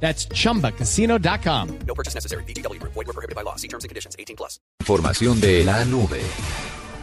That's chumbacasino.com. No purchase necessary. BGW. Void were prohibited by law. See terms and conditions. 18 plus. Información de la nube.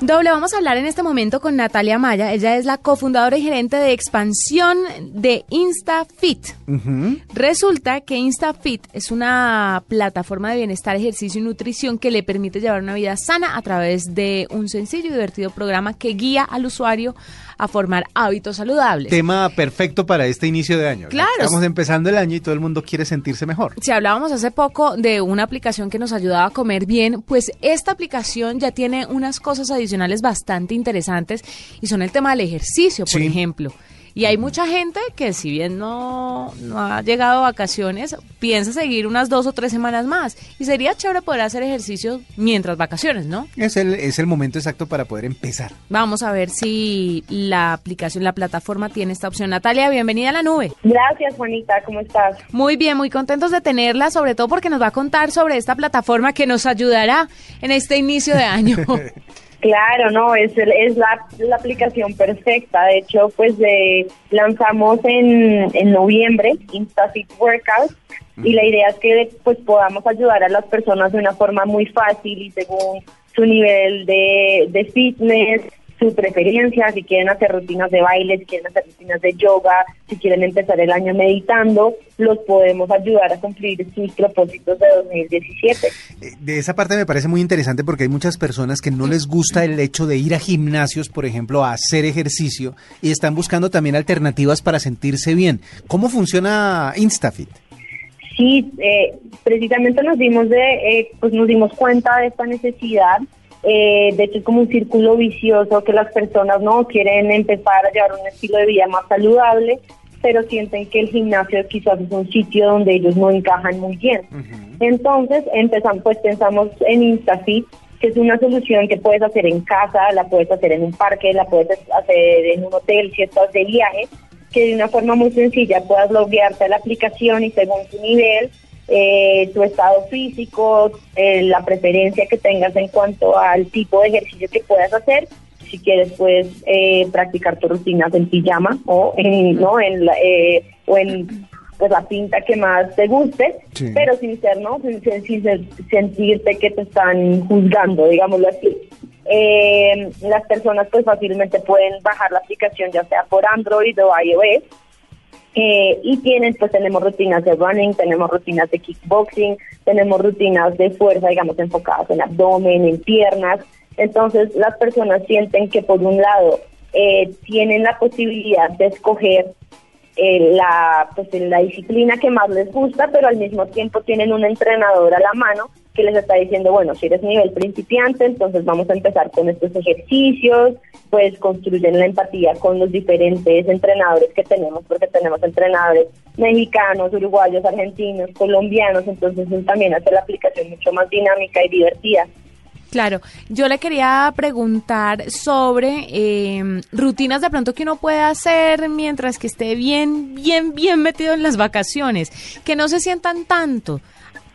Doble, vamos a hablar en este momento con Natalia Maya. Ella es la cofundadora y gerente de expansión de InstaFit. Resulta que InstaFit es una plataforma de bienestar, ejercicio y nutrición que le permite llevar una vida sana a través de un sencillo y divertido programa que guía al usuario a formar hábitos saludables. Tema perfecto para este inicio de año. Claro. Estamos empezando el año y todo el mundo quiere sentirse mejor. Si hablábamos hace poco de una aplicación que nos ayudaba a comer bien, pues esta aplicación ya tiene unas cosas adicionales bastante interesantes y son el tema del ejercicio, por Sí. ejemplo. Y hay mucha gente que si bien no, no ha llegado a vacaciones, piensa seguir unas dos o tres semanas más. Y sería chévere poder hacer ejercicio mientras vacaciones, ¿no? Es el, es el momento exacto para poder empezar. Vamos a ver si la aplicación, la plataforma tiene esta opción. Natalia, bienvenida a la nube. Gracias, Juanita, ¿cómo estás? Muy bien, muy contentos de tenerla, sobre todo porque nos va a contar sobre esta plataforma que nos ayudará en este inicio de año. Claro, no, es, es la, la aplicación perfecta. De hecho, pues eh, lanzamos en, en noviembre InstaFit Workout y la idea es que pues podamos ayudar a las personas de una forma muy fácil y según su nivel de, de fitness, su preferencia, si quieren hacer rutinas de baile, si quieren hacer rutinas de yoga, si quieren empezar el año meditando, los podemos ayudar a cumplir sus propósitos de 2017. Eh, De esa parte me parece muy interesante porque hay muchas personas que no les gusta el hecho de ir a gimnasios, por ejemplo, a hacer ejercicio y están buscando también alternativas para sentirse bien. ¿Cómo funciona InstaFit? Sí, eh, precisamente nos dimos de, eh, pues nos dimos cuenta de esta necesidad. Eh, de hecho, es como un círculo vicioso que las personas no quieren empezar a llevar un estilo de vida más saludable, pero sienten que el gimnasio quizás es un sitio donde ellos no encajan muy bien. Entonces, empezamos, pues pensamos en InstaFit, que es una solución que puedes hacer en casa, la puedes hacer en un parque, la puedes hacer en un hotel si estás de viaje, que de una forma muy sencilla puedas loguearte a la aplicación y según tu nivel, eh, tu estado físico, eh, la preferencia que tengas en cuanto al tipo de ejercicio que puedas hacer, si quieres puedes eh, practicar tus rutinas en pijama o en, ¿no? en la, eh, o en pues la pinta que más te guste, Sí. pero sin ser, ¿no? Sin, sin- sin sen- sentirte que te están juzgando, digámoslo así. Eh, las personas pues fácilmente pueden bajar la aplicación ya sea por Android o iOS eh, y tienen, pues tenemos rutinas de running, tenemos rutinas de kickboxing, tenemos rutinas de fuerza, digamos, enfocadas en abdomen, en piernas. Entonces, las personas sienten que por un lado eh, tienen la posibilidad de escoger eh, la, pues, la disciplina que más les gusta, pero al mismo tiempo tienen un entrenador a la mano que les está diciendo, bueno, si eres nivel principiante, entonces vamos a empezar con estos ejercicios, pues construyen la empatía con los diferentes entrenadores que tenemos, porque tenemos entrenadores mexicanos, uruguayos, argentinos, colombianos, entonces también hace la aplicación mucho más dinámica y divertida. Claro, yo le quería preguntar sobre eh, rutinas de pronto que uno puede hacer mientras que esté bien, bien, bien metido en las vacaciones, que no se sientan tanto.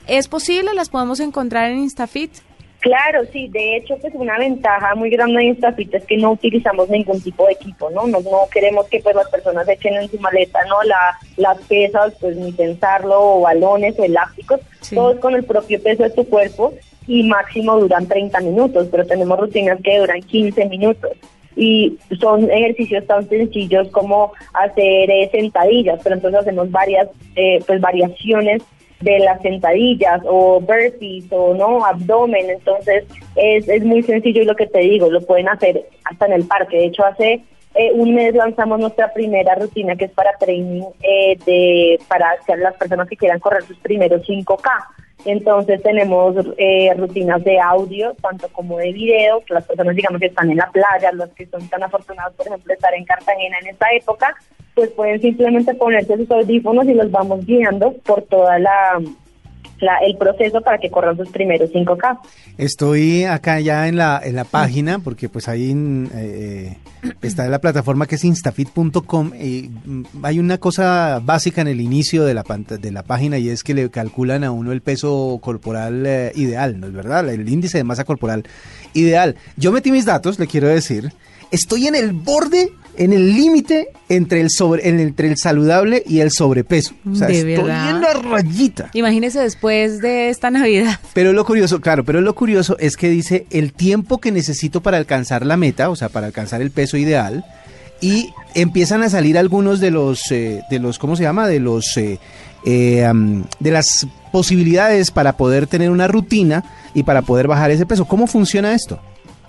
¿Es posible? ¿Las podemos encontrar en InstaFit? Claro, sí, de hecho, pues una ventaja muy grande de InstaFit es que no utilizamos ningún tipo de equipo, ¿no? No, no queremos que pues las personas echen en su maleta, ¿no? La, las pesas, pues ni pensarlo, o balones o elásticos, Sí. todos con el propio peso de tu cuerpo y máximo duran 30 minutos, pero tenemos rutinas que duran 15 minutos. Y son ejercicios tan sencillos como hacer eh, sentadillas, pero entonces hacemos varias eh, pues variaciones de las sentadillas o burpees o no abdomen. Entonces es, es muy sencillo y lo que te digo lo pueden hacer hasta en el parque. De hecho hace eh, un mes lanzamos nuestra primera rutina que es para training eh, de para hacer las personas que quieran correr sus primeros 5K entonces tenemos eh, rutinas de audio, tanto como de video, que las personas digamos que están en la playa, los que son tan afortunados, por ejemplo, de estar en Cartagena en esta época, pues pueden simplemente ponerse sus audífonos y los vamos guiando por toda la la- el proceso para que corran sus primeros 5K. Estoy acá ya en la, en la página, porque pues ahí eh, está la plataforma que es instafit.com y mm, hay una cosa básica en el inicio de la, de la página y es que le calculan a uno el peso corporal eh, ideal, ¿no es verdad? El índice de masa corporal ideal. Yo metí mis datos, le quiero decir, estoy en el borde, en el límite entre el sobre, en- entre el saludable y el sobrepeso. O sea, ¿De estoy verdad? en la rayita. Imagínese después de esta Navidad. Pero lo curioso, claro, pero lo curioso es que dice el tiempo que necesito para alcanzar la meta, o sea, para alcanzar el peso ideal, y empiezan a salir algunos de los, eh, de los, ¿cómo se llama? De los, eh, eh, de las posibilidades para poder tener una rutina y para poder bajar ese peso. ¿Cómo funciona esto?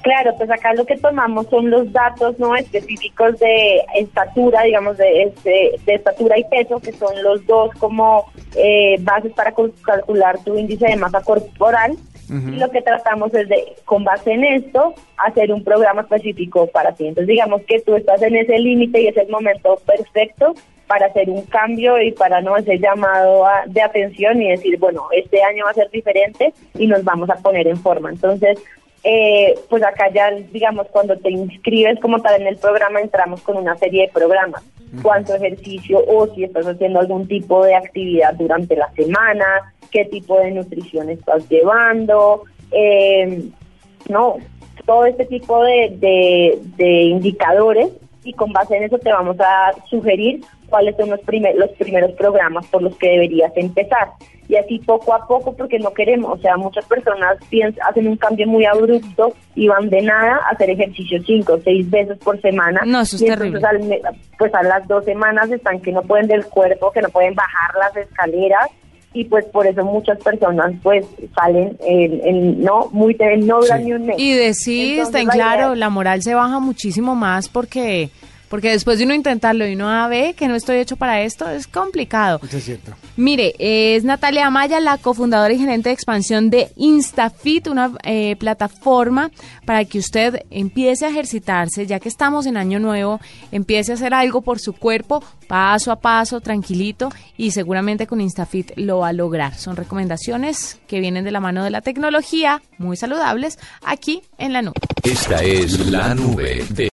Claro, pues acá lo que tomamos son los datos no específicos de estatura, digamos, de, este, de estatura y peso, que son los dos como eh, bases para cal- calcular tu índice de masa corporal. Y lo que tratamos es de, con base en esto, hacer un programa específico para ti. Entonces, digamos que tú estás en ese límite y es el momento perfecto para hacer un cambio y para no ese llamado a- de atención y decir, bueno, este año va a ser diferente y nos vamos a poner en forma. Entonces, eh, pues acá ya, digamos, cuando te inscribes como tal en el programa, entramos con una serie de programas. Cuánto ejercicio o si estás haciendo algún tipo de actividad durante la semana, qué tipo de nutrición estás llevando, eh, no, todo este tipo de, de, de indicadores y con base en eso te vamos a sugerir cuáles son los, primer- los primeros programas por los que deberías empezar. Y así poco a poco, porque no queremos, o sea, muchas personas piens- hacen un cambio muy abrupto y van de nada a hacer ejercicio cinco o seis veces por semana. No, eso es y entonces terrible. al pues a las dos semanas están que no pueden del cuerpo, que no pueden bajar las escaleras y pues por eso muchas personas pues salen en, en- no muy no duran Sí. ni un mes. Y decir, Entonces, claro, la moral se baja muchísimo más porque porque después de uno intentarlo y uno ah, ve que no estoy hecho para esto, es complicado. Eso es cierto. Mire, es Natalia Amaya, la cofundadora y gerente de expansión de InstaFit, una eh, plataforma para que usted empiece a ejercitarse, ya que estamos en año nuevo, empiece a hacer algo por su cuerpo, paso a paso, tranquilito, y seguramente con InstaFit lo va a lograr. Son recomendaciones que vienen de la mano de la tecnología, muy saludables, aquí en la nube. Esta es la nube de